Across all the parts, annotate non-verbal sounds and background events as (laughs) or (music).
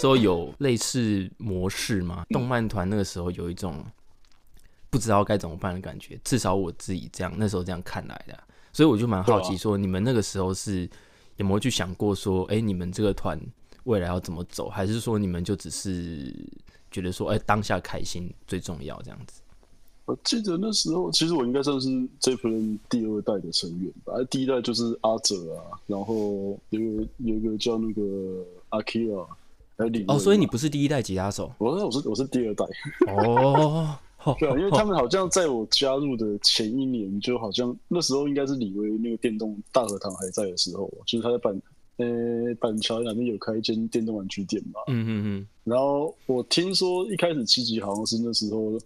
时候有类似模式吗？动漫团那个时候有一种不知道该怎么办的感觉，至少我自己这样那时候这样看来的，所以我就蛮好奇，说你们那个时候是有没有去想过说，哎，你们这个团未来要怎么走，还是说你们就只是觉得说，哎，当下开心最重要这样子？我记得那时候，其实我应该算是这批人第二代的成员吧。第一代就是阿哲啊，然后有个有一个叫那个阿 Kira，哦，所以你不是第一代吉他手？我我是我是第二代哦，(laughs) 对啊，因为他们好像在我加入的前一年，就好像那时候应该是李威那个电动大和堂还在的时候，就是他在板呃板桥那边有开一间电动玩具店嘛。嗯嗯嗯。然后我听说一开始七级好像是那时候。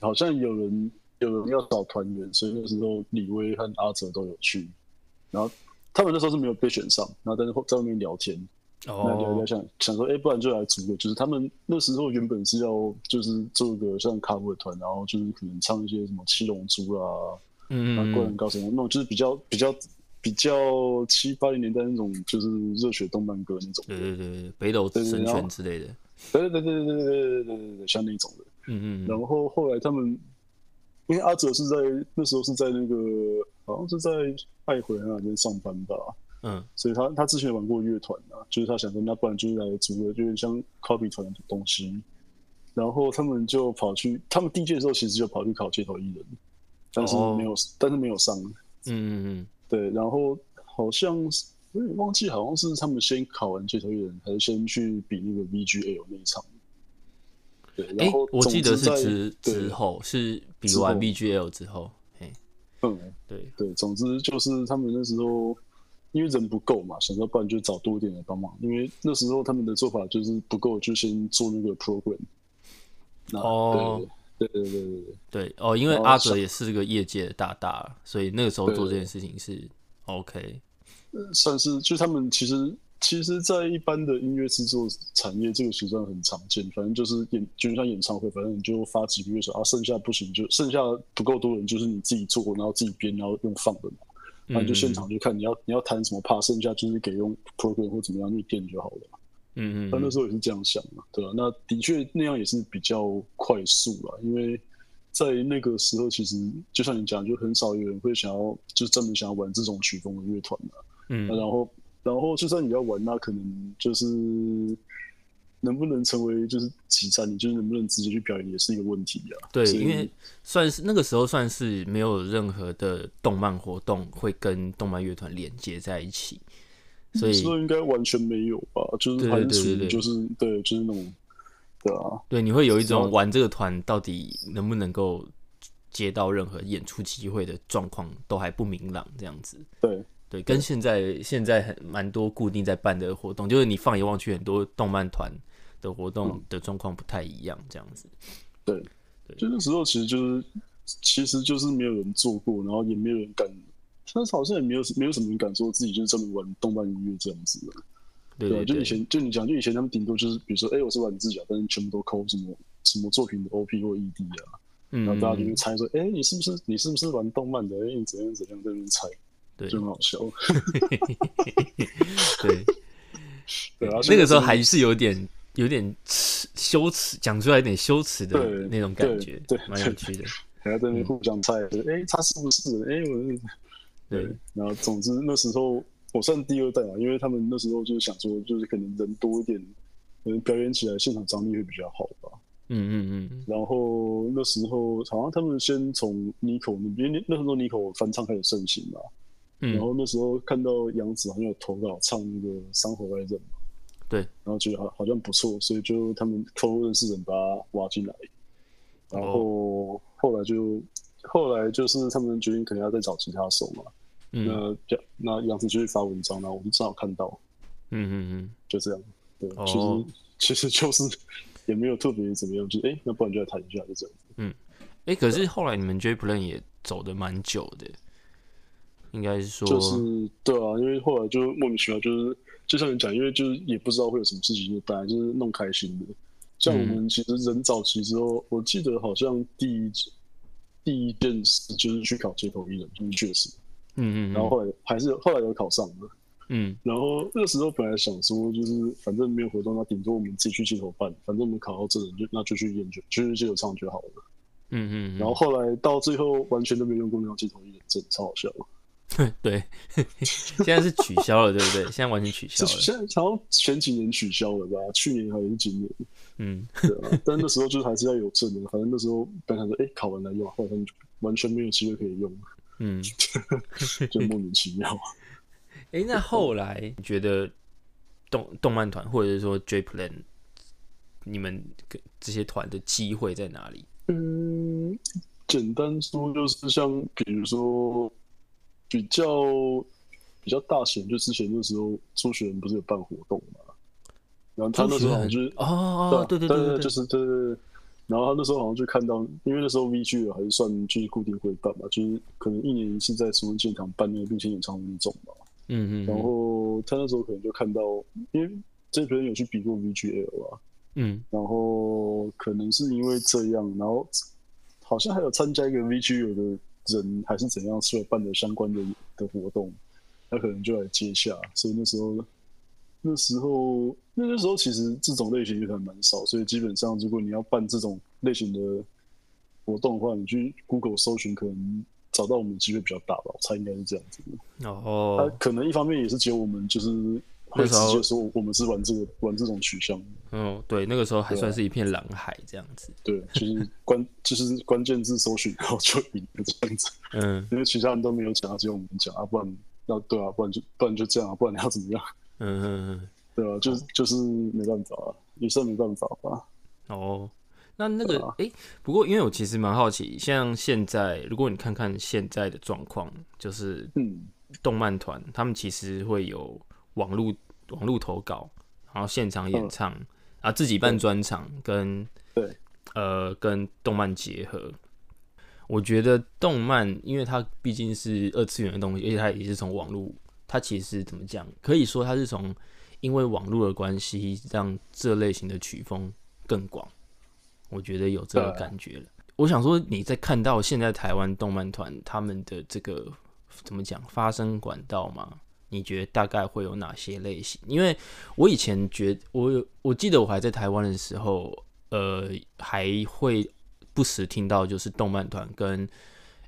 好像有人有人要找团员，所以那时候李威和阿哲都有去。然后他们那时候是没有被选上，然后在在外面聊天，那聊聊想想说，哎，不然就来组个，就是他们那时候原本是要就是做个像卡布的团，然后就是可能唱一些什么七龙珠啊，嗯，灌篮高手那种，就是比较比较比较七八零年代那种就是热血动漫歌那种，对对对，北斗神拳之类的，对对对对对对对对对对，像那种的。嗯嗯，然后后来他们，因为阿哲是在那时候是在那个好像是在爱回那边上班吧，嗯，所以他他之前玩过乐团啊，就是他想说那不然就是来组个就是像 copy 团的东西，然后他们就跑去，他们第一届的时候其实就跑去考街头艺人，但是没有，但是没有上，嗯嗯嗯，对，然后好像是我有点忘记，好像是他们先考完街头艺人，还是先去比那个 VGL 那一场。对，然后我记得是之之后是比完 BGL 之后，嘿，嗯，对。对，总之就是他们那时候因为人不够嘛，想要不然就找多一点来帮忙，因为那时候他们的做法就是不够就先做那个 program。哦，对对对对对对，哦，因为阿哲也是个业界的大大，所以那个时候做这件事情是 OK，算是就他们其实。其实，在一般的音乐制作产业，这个其实很常见。反正就是演，就像演唱会，反正你就发几个乐手啊，剩下不行就剩下不够多人，就是你自己做，然后自己编，然后用放的嘛。然后就现场就看你要你要弹什么，怕剩下就是给用 program 或怎么样去垫就好了。嗯嗯。他那时候也是这样想嘛，对吧？那的确那样也是比较快速了，因为在那个时候，其实就像你讲，就很少有人会想要，就是专门想要玩这种曲风的乐团的。嗯。然后。然后，就算你要玩，那可能就是能不能成为就是集战，你就是能不能直接去表演，也是一个问题啊。对，因为算是那个时候算是没有任何的动漫活动会跟动漫乐团连接在一起，所以应该完全没有吧？就是还是属于就是对，就是那种对啊，对，你会有一种玩这个团到底能不能够接到任何演出机会的状况都还不明朗，这样子。对。对，跟现在现在很蛮多固定在办的活动，就是你放眼望去，很多动漫团的活动的状况不太一样，这样子。对，对，就那时候其实就是，其实就是没有人做过，然后也没有人敢，但是好像也没有没有什么人敢说自己就是这么玩动漫音乐这样子的。对，就以前就你讲，就以前他们顶多就是，比如说，哎，我是玩自己啊，但是全部都抠什么什么作品的 OP 或 ED 啊，然后大家就会猜说，哎，你是不是你是不是玩动漫的？哎，你怎样怎样在那边猜。对，就很好笑。(laughs) 对，(laughs) 对啊，那个时候还是有点有点耻羞耻，讲出来有点羞耻的那种感觉，对，蛮有趣的。(laughs) 还要在那边互相猜，哎，他是不是？哎，我，对。然后，总之那时候我算第二代嘛，因为他们那时候就是想说，就是可能人多一点，可能表演起来现场张力会比较好吧。嗯嗯嗯。然后那时候好像他们先从妮可那边，那时候妮可翻唱开始盛行嘛。然后那时候看到杨子好像有投稿唱那个《山河外人》嘛，对，然后觉得好好像不错，所以就他们偷认识人把他挖进来，然后后来就后来就是他们决定可能要再找其他手嘛，那那杨子就会发文章，然后我们正好看到，嗯嗯嗯，就这样，对，其实其实就是也没有特别怎么样，就哎，那不然就来谈一下，就这样。子，嗯，哎，可是后来你们 J Plan 也走的蛮久的。应该是说，就是对啊，因为后来就莫名其妙，就是就像你讲，因为就是也不知道会有什么事情，就本来就是弄开心的。像我们其实人早期之后，我记得好像第一第一件事就是去考街头艺人，就是确实，嗯嗯，然后后来还是后来有考上的，嗯然后那时候本来想说，就是反正没有活动，那顶多我们自己去街头办，反正我们考到证人，就那就去演就就去街头唱就好了。嗯嗯，然后后来到最后完全都没有用过那张街头艺人证，超好笑。(laughs) 对，(laughs) 现在是取消了，对不对？现在完全取消了。这现在好像前几年取消了吧？去年还是今年？嗯，对啊。但那时候就是还是要有证的，反正那时候本来想说，哎、考完来用，后来他们就完全没有机会可以用，嗯，(laughs) 就莫名其妙。哎，那后来你觉得动动漫团或者是说 J Plan，你们跟这些团的机会在哪里？嗯，简单说就是像比如说比较比较大型，就之前那时候初学人不是有办活动嘛，然后他那时候好像就是哦，对对对对，就是对对对。然后他那时候好像就看到，因为那时候 VG 还是算就是固定会办嘛，就是可能一年一次在什么现场办那个并且演唱会那种嘛。嗯嗯，然后他那时候可能就看到，因为这批人有去比过 VGL 啊，嗯然后可能是因为这样，然后好像还有参加一个 VGL 的人还是怎样出来办的相关的的活动，他可能就来接下，所以那时候那时候那那时候其实这种类型乐团蛮少，所以基本上如果你要办这种类型的活动的话，你去 Google 搜寻可能找到我们的机会比较大吧，我猜应该是这样子的。他哦，可能一方面也是只有我们就是会直接说我们是玩这个玩这种取向的。嗯，对，那个时候还算是一片蓝海这样子。对，就是关就是关键字搜寻，然后就赢了这样子。嗯因为其他人都没有讲，只有我们讲啊，不然要对啊，不然就不然就这样啊，不然你要怎么样？嗯嗯嗯，(laughs) 对啊，就是就是没办法啊，也算没办法吧。哦。那那个对啊诶，不过因为我其实蛮好奇，像现在如果你看看现在的状况，就是嗯，动漫团他们其实会有网络网络投稿，然后现场演唱，啊自己办专场跟对呃跟动漫结合。我觉得动漫，因为它毕竟是二次元的东西，而且它也是从网络，它其实怎么讲，可以说它是从因为网络的关系，让这类型的曲风更广。我觉得有这个感觉了。我想说，你在看到现在台湾动漫团他们的这个怎么讲发声管道吗？你觉得大概会有哪些类型？因为我以前觉我有我记得我还在台湾的时候，呃，还会不时听到就是动漫团跟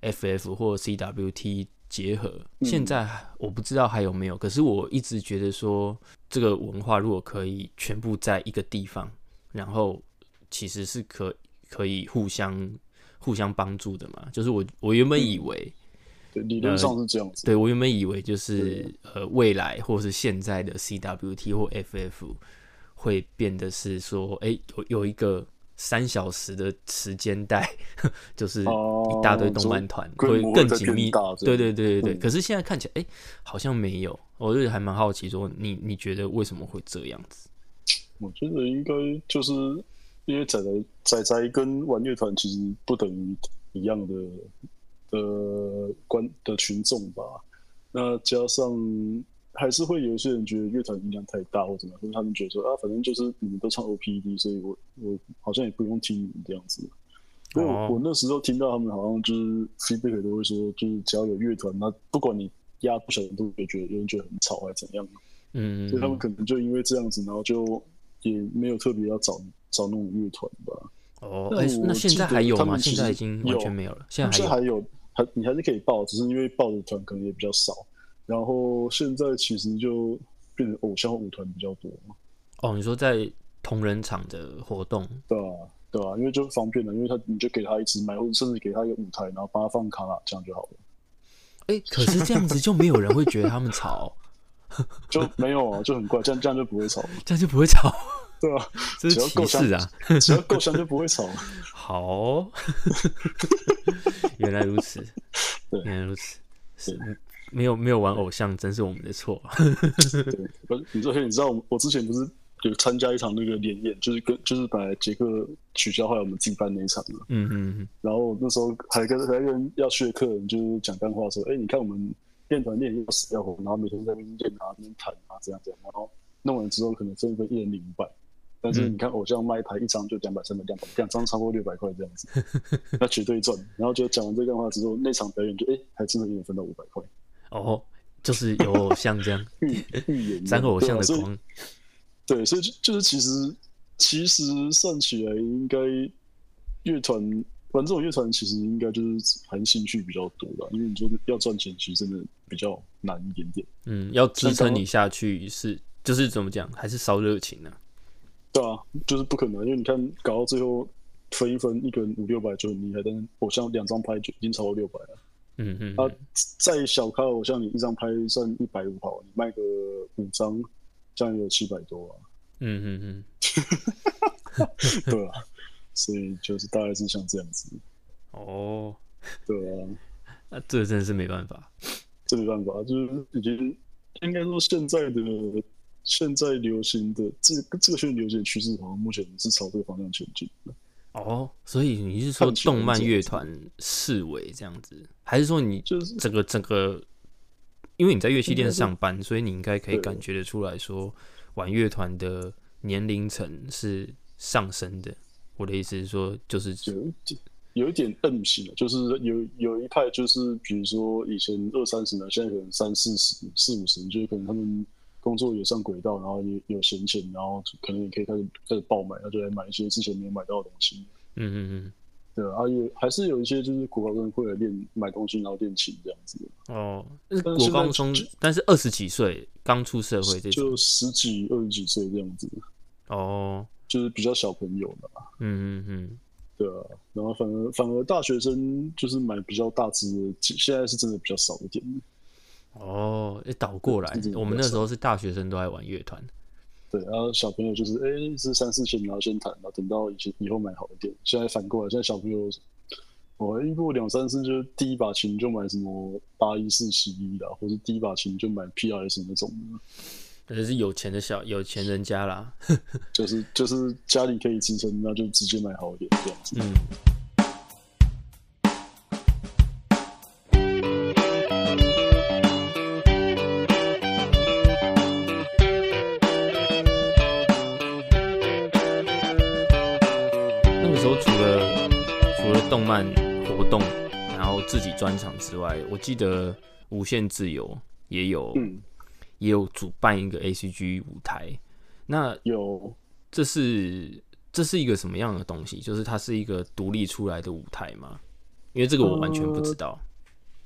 FF 或 CWT 结合。现在我不知道还有没有，可是我一直觉得说，这个文化如果可以全部在一个地方，然后其实是可可以互相互相帮助的嘛。就是我我原本以为。对，理论上是这样子。对我原本以为就是呃未来或是现在的 CWT 或 FF 会变得是说，哎、有有一个三小时的时间带，(laughs) 就是一大堆动漫团、会更紧密对样对对对对。嗯可是现在看起来，哎、好像没有，我就还蛮好奇说，你你觉得为什么会这样子？我觉得应该就是因为仔仔仔仔跟玩乐团其实不等于一样的的观的群众吧。那加上还是会有一些人觉得乐团音量太大或怎么样，或者他们觉得说啊，反正就是你们都唱 OPD，所以我我好像也不用听你们这样子。因为我,、那时候听到他们好像就是 feedback 都会说，就是只要有乐团，那不管你压多小，都会觉得有人觉得很吵还是怎样。嗯所以他们可能就因为这样子，然后就也没有特别要找找那种乐团吧。哦，那哎、那现在还有吗？现在已经完有全没有了。现在还有还你还是可以报，只是因为报的团可能也比较少。然后现在其实就变成偶像舞团比较多，哦？你说在同人场的活动，对啊、对啊、因为就方便了，因为他你就给他一支麦，或者甚至给他一个舞台，然后帮他放卡拉，这样就好了。哎、可是这样子就没有人会觉得他们吵，(laughs) 就没有啊，就很怪，这样这样就不会吵，这样就不会吵，对吧、(laughs) 这是只要够歧视啊！只要够香就不会吵。(laughs) 好 (laughs) 哦，原来如此，对原来如此，是没有没有玩偶像，真是我们的错。对，不是你昨天你知道我我之前不是有参加一场那个联演，就是跟就是本来杰克取消，后来我们自己办那一场嘛。嗯嗯然后那时候还跟还跟要去的客人就是讲干话说，哎、你看我们练团练要死要活，然后每天在那边练啊、那边弹啊，这样这样，然后弄完之后可能分一分一人领五百。但是你看偶像卖台一张就两百、三百、两百，两张超过六百块这样子，(laughs) 那绝对赚。然后就讲完这段话之后，那场表演就哎、还真的有人分到五百块。哦，就是有偶像这样，(laughs) 预预言沾偶像的光。对，所以就就是其实其实算起来，应该乐团玩这种乐团，其实应该就是含兴趣比较多的，因为你说要赚钱，其实真的比较难一点点。嗯，要支撑你下去是就是怎么讲，还是烧热情呢、对啊，就是不可能，因为你看搞到最后分一分，一个人五六百就很厉害，但是偶像两张牌就已经超过六百了。嗯嗯啊，再小咖偶像，你一张拍算一百五好，你卖个五张，这样也有七百多啊。嗯嗯嗯，(laughs) 对啊，所以就是大概是像这样子。哦，对啊，那这真的是没办法。这没办法，就是已经应该说现在的现在流行的这个这个现在流行的趋势，好像目前是朝这个方向前进的。哦，所以你是说动漫乐团视为这样子，还是说你就是整个整个，因为你在乐器店上班，所以你应该可以感觉得出来说，玩乐团的年龄层是上升的。我的意思是说，就是有一点有一点 M 型的，就是有有一派就是比如说以前二三十年，现在可能三四十、四五十，就是可能他们工作也上轨道，然后也有闲钱，然后可能也可以开始开始爆买，那就来买一些之前没有买到的东西。嗯嗯嗯，对啊，也还是有一些就是国高中会来练买东西，然后练琴这样子，哦，是国高中，但是二十几岁刚出社会这种就，十几、二十几岁这样子，哦，就是比较小朋友的。嗯嗯嗯，对啊，然后反而反而大学生就是买比较大只的，现在是真的比较少一点。哦，诶倒过来，我们那时候是大学生都爱玩乐团，对，然后小朋友就是哎是三四千，然后先谈，然后等到以前以后买好一点。现在反过来，现在小朋友，我一过两三次，就是第一把琴就买什么八一四十一的，或是第一把琴就买 PRS 那种的，那是有钱的小有钱人家啦。就是就是家里可以支撑，那就直接买好一点这样子。嗯，动漫活动，然后自己专场之外，我记得无限自由也有、嗯，也有主办一个 ACG 舞台。那有这是这是一个什么样的东西？就是它是一个独立出来的舞台吗？因为这个我完全不知道。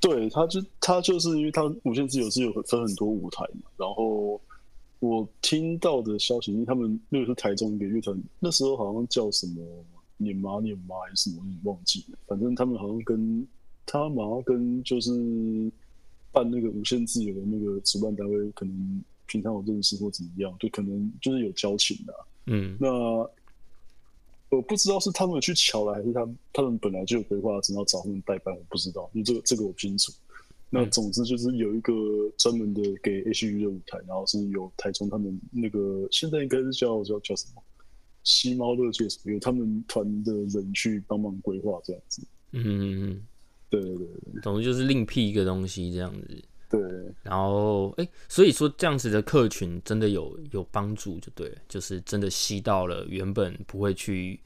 对，他就他就是因为他无限自由是有分很多舞台嘛，然后我听到的消息，因为他们那个是台中一个乐团，那时候好像叫什么年妈年妈还是什么，我有点忘记了。反正他们好像跟他们好像跟就是办那个无限自由的那个主办单位，可能平常有认识或怎么样，就可能就是有交情的、嗯那我不知道是他们去瞧了，还是他们他们本来就有规划，只要找他们代办，我不知道，因为这个这个我不清楚。那嗯总之就是有一个专门的给 H U 的舞台，然后是由台中他们那个现在应该是叫叫叫什么西猫乐界什么，由他们团的人去帮忙规划这样子。嗯嗯嗯，对对对总之就是另辟一个东西这样子。对，然后，哎、所以说这样子的客群真的有有帮助，就对了，就是真的吸到了原本不会去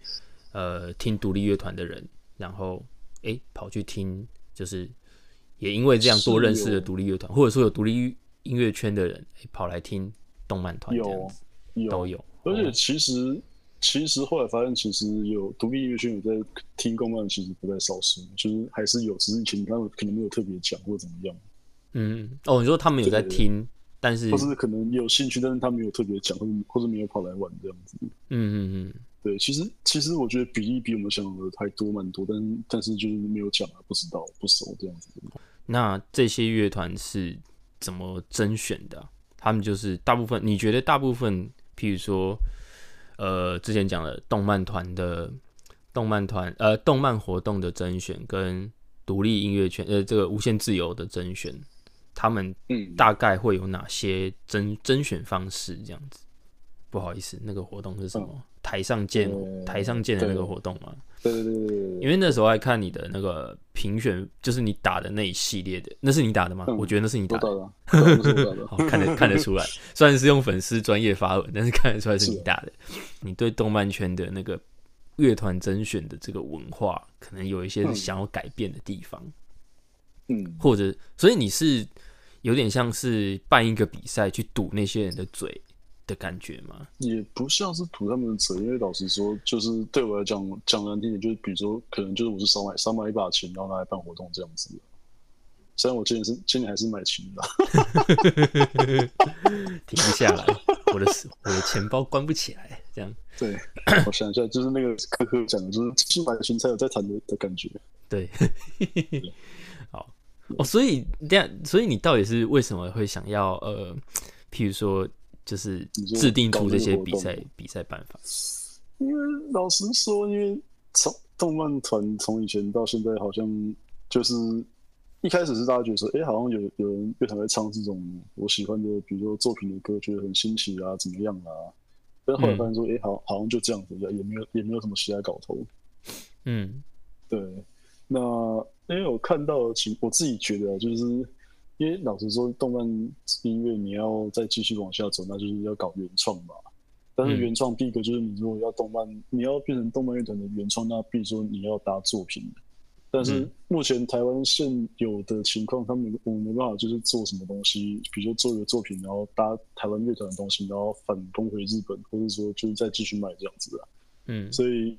呃听独立乐团的人，然后哎、诶跑去听，就是也因为这样多认识了有独立乐团，或者说有独立音乐圈的人，诶跑来听动漫团这样有子有都有。而且哦其实、其实后来发现，其实有独立音乐圈有在听公漫，其实不在少数，就是还是有，只是以前他们可能没有特别讲或怎么样，嗯，哦，你说他们有在对听，但是或是可能有兴趣，但是他没有特别讲，或者或者没有跑来玩这样子。嗯嗯嗯，对，其实其实我觉得比例比我们想的还多蛮多，但是但是就是没有讲啊，不知道不熟这样子。那这些乐团是怎么甄选的啊、他们就是大部分，你觉得大部分，譬如说，呃，之前讲的动漫团的动漫团，呃，动漫活动的甄选跟独立音乐圈，呃，这个无限自由的甄选，他们嗯，大概会有哪些甄甄选方式？这样子，不好意思，那个活动是什么？台上见，呃台上见的那个活动吗？对对对对对因为那时候还看你的那个评选，就是你打的那一系列的，那是你打的吗？嗯。我觉得那是你打的，看得 (laughs) 看得出来。虽然是用粉丝专业发文，但是看得出来是你打的。你对动漫圈的那个乐团甄选的这个文化，可能有一些想要改变的地方，嗯，或者所以你是有点像是办一个比赛去堵那些人的嘴的感觉吗？也不像是吐他们的嘴，因为老实说，就是对我来讲，讲难听点，就是比如说，可能就是我是少买少买一把琴，然后拿来办活动这样子。虽然我今年是今年还是买琴的，停不下来，我的我的钱包关不起来，这样。对，我想一下，就是那个科科讲的，就是去买琴才有在弹的的感觉。对，(laughs) 好哦，所以这样，所以你到底是为什么会想要呃，譬如说，就是制定出这些比赛比赛办法？因为老实说，因为从动漫团从以前到现在，好像就是一开始是大家觉得说，哎，好像有有人乐团在唱这种我喜欢的，比如说作品的歌，觉得很新奇啊，怎么样啊？但后来发现说，哎，好，好像就这样子，也没有也没有什么其他搞头。嗯，对。那因为我看到，其我自己觉得，就是因为老实说，动漫音乐你要再继续往下走，那就是要搞原创嘛。但是原创第一个就是你如果要动漫，你要变成动漫乐团的原创，那比如说你要搭作品。但是目前台湾现有的情况，他们我们没办法就是做什么东西，比如说做一个作品，然后搭台湾乐团的东西，然后反攻回日本，或者说就是再继续卖这样子啊。嗯，所以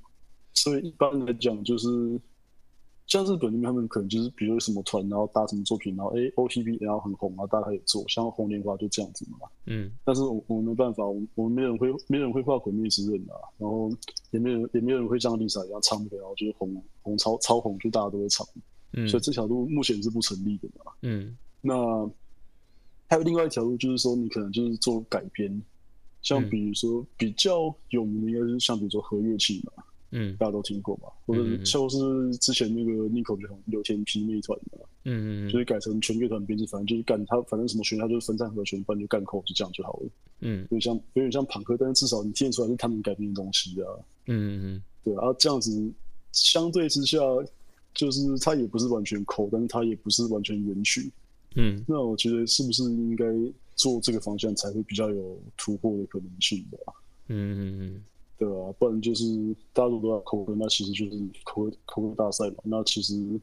所以一般来讲就是。像日本那边，他们可能就是比如什么团，然后搭什么作品，然后哎 O T B 然后很红啊，大家可以做。像红莲花就这样子嘛。嗯。但是我我们没办法，我我们没人会没人会画鬼灭之刃啊，然后也没人也没有人会像 Lisa 一样唱然后就是红红超超红，就大家都会唱。嗯。所以这条路目前是不成立的嘛。嗯。那还有另外一条路，就是说你可能就是做改编，像比如说比较有名的应该是像比如说和乐器嘛。嗯，大家都听过嘛，或者就是之前那个 Nico 就很刘天皮那一团嘛，嗯嗯，就是改成全乐团编制，反正就是干他，反正什么弦他就是分散和弦，反正就干扣，就这样就好了。嗯，有点像有点像朋克，但是至少你听得出来是他们改编的东西啊。嗯嗯，对啊，这样子相对之下，就是他也不是完全扣，但是他也不是完全原曲。嗯，那我觉得是不是应该做这个方向才会比较有突破的可能性的？嗯嗯嗯。对啊，不然就是大家如果都要口歌，那其实就是口口歌大赛嘛。那其实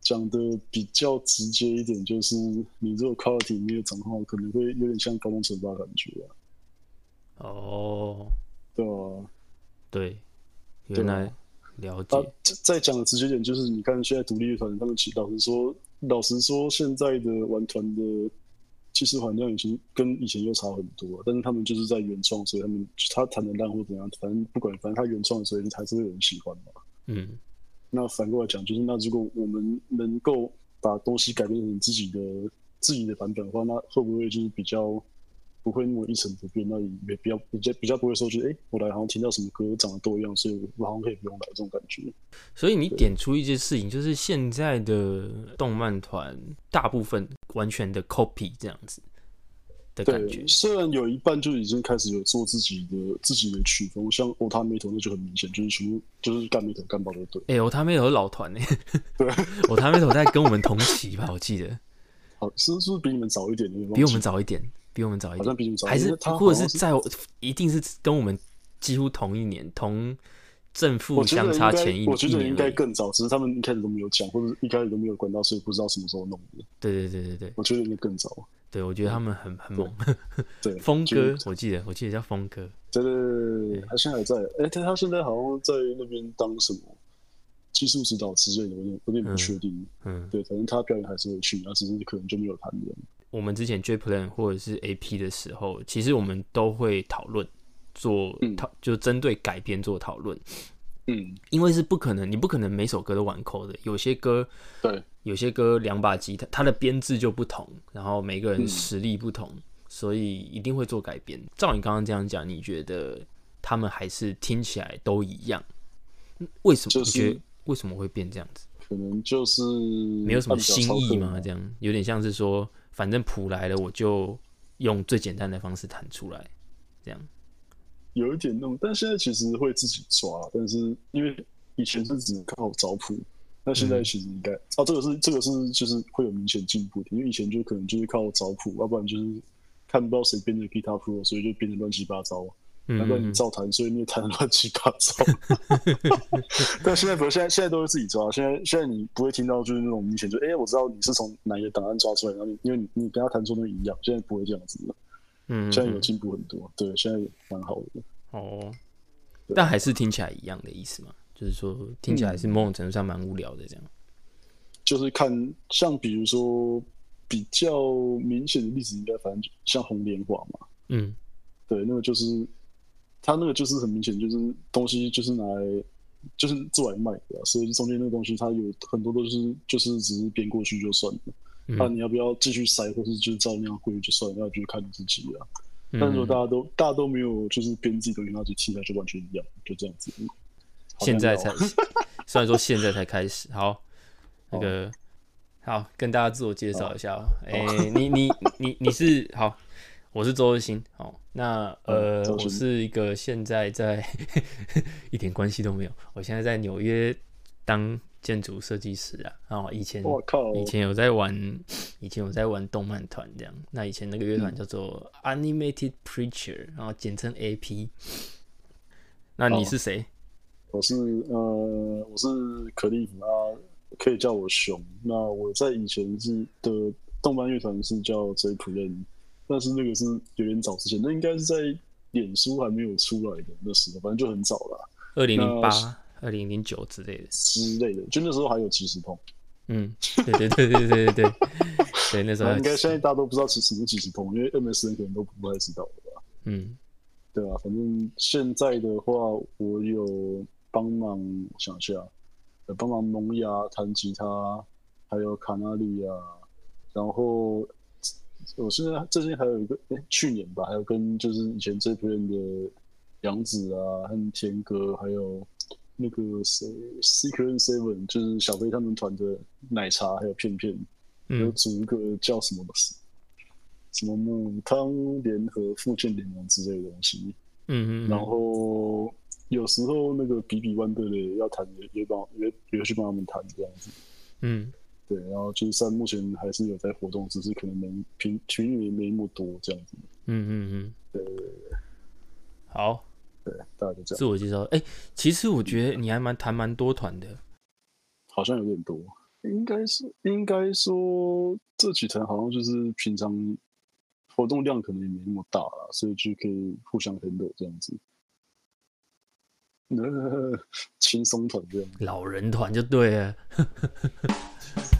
讲的比较直接一点，就是你如果 quality 没有掌控好，可能会有点像高中惩罚感觉啊。哦，对啊，对，原来了解。再讲的直接点，就是你看现在独立乐团，他们其实老实说，老实说，现在的玩团的。其实好像已经跟以前又差很多，但是他们就是在原创，所以他们他谈的烂或怎样，反正不管，反正他原创，所以还是会有人喜欢嘛。嗯，那反过来讲，就是那如果我们能够把东西改变成自己的自己的版本的话，那会不会就是比较不会那么一成不变？那也比较比较比较不会说，就哎，我来好像听到什么歌长得都一样，所以我好像可以不用来这种感觉。所以你点出一件事情，就是现在的动漫团大部分。完全的 copy 这样子的感觉，虽然有一半就已经开始有做自己的自己的曲风，像 Ota Metal 那就很明显，就是全部就是干 Metal 干爆的对。哎，Ota Metal 老团呢？对，(laughs) Ota Metal 在跟我们同期吧？我记得，好是是不是比你们早一点？比我们早一点，比我们早一点，好像比你们早，还是或者是在一定是跟我们几乎同一年同。正负相差前一年，我觉得应该更早，只是他们一开始都没有讲，或者一开始都没有管到，所以不知道什么时候弄的。对对对对对，我觉得应该更早。对，我觉得他们很很猛。对，(laughs) 峰哥，我记得，我记得叫峰哥。对对对对，他现在还在。哎，他他现在好像在那边当什么技术指导之类的，有点有点不确定。嗯，对，反正他表演还是会去，那只是可能就没有谈的。我们之前 J Plan 或者是 AP 的时候，其实我们都会讨论做讨，就针对改编做讨论。嗯，因为是不可能，你不可能每首歌都玩扣的。有些歌，对，有些歌两把吉他，它的编制就不同，然后每个人实力不同，所以一定会做改编。照你刚刚这样讲，你觉得他们还是听起来都一样？为什么？就是为什么会变这样子？可能就是没有什么新意嘛？这样有点像是说，反正谱来了，我就用最简单的方式弹出来，这样。有一点那种，但现在其实会自己抓，但是因为以前是只能靠找谱，那现在其实应该啊，这个是这个是就是会有明显进步的，因为以前就可能就是靠找谱，要不然就是看不到谁编的 Guitar Pro，所以就编的乱七八糟。嗯难怪你嗯照弹，所以你也弹得乱七八糟。(laughs) 但现在不是，现在现在都是自己抓。现在现在你不会听到就是那种明显就，哎、我知道你是从哪一个档案抓出来，然后你因为你你跟他弹出那个一样，现在不会这样子了。嗯，现在有嗯进步很多，对，现在蛮好的。哦，但还是听起来一样的意思嘛，就是说听起来嗯是某种程度上蛮无聊的这样。就是看像比如说比较明显的例子，应该反正就像红莲华嘛，嗯对，那个就是他那个就是很明显就是东西就是拿来就是做来卖的、啊，所以中间那个东西它有很多都是就是只是编过去就算了，嗯那、你要不要继续塞或是就是照那样挥就算了，那就看你自己啊。嗯但是如果大家都大家都没有就是编自己的东西，那就听起来就完全一样，就这样子。现在才，(laughs) 虽然说现在才开始，好，(laughs) 那个好跟大家自我介绍一下哦。哎、你你你你是好，我是周日新。好，那呃，我是一个现在在 (laughs) 一点关系都没有，我现在在纽约当建筑设计师啊。然后以前我靠，以前有在玩，以前有在玩动漫团这样。那以前那个乐团叫做 Animated Preacher，然后简称 AP。那你哦是谁？我是呃，我是可丽夫啊，可以叫我熊。那我在以前是的动漫乐团是叫 J Plan，但是那个是有点早之前，那应该是在脸书还没有出来的那时候，反正就很早了二零零那八、二零零九之类的。之类的。就那时候还有即时通，嗯，对对对对对对对，对 (laughs) 那时候应该现在大家都不知道其实什么即时通，因为 MSN 可能都不太知道了吧？嗯对啊，反正现在的话，我有帮忙，我想一下，有帮忙萌芽弹吉他，还有卡纳利亚，然后我现在最近还有一个，诶去年吧，还有跟就是以前这边的杨子啊，和天哥，还有那个谁 Secret Seven，就是小飞他们团的奶茶，还有片片，有嗯组一个叫什么什么母汤联合复健联盟之类的东西。嗯嗯，然后有时候那个比比万队的要谈也也帮也也会去帮他们谈这样子，嗯对，然后就是在目前还是有在活动，只是可能没频频率没那么多这样子，嗯嗯嗯，对对对好，对，大概就这样，自我介绍。哎、其实我觉得你还蛮谈蛮多团的。好像有点多，应该是应该说这几团好像就是平常活动量可能也没那么大了，所以就可以互相 handle 这样子，(laughs) 轻松团这样。老人团就对了。(laughs)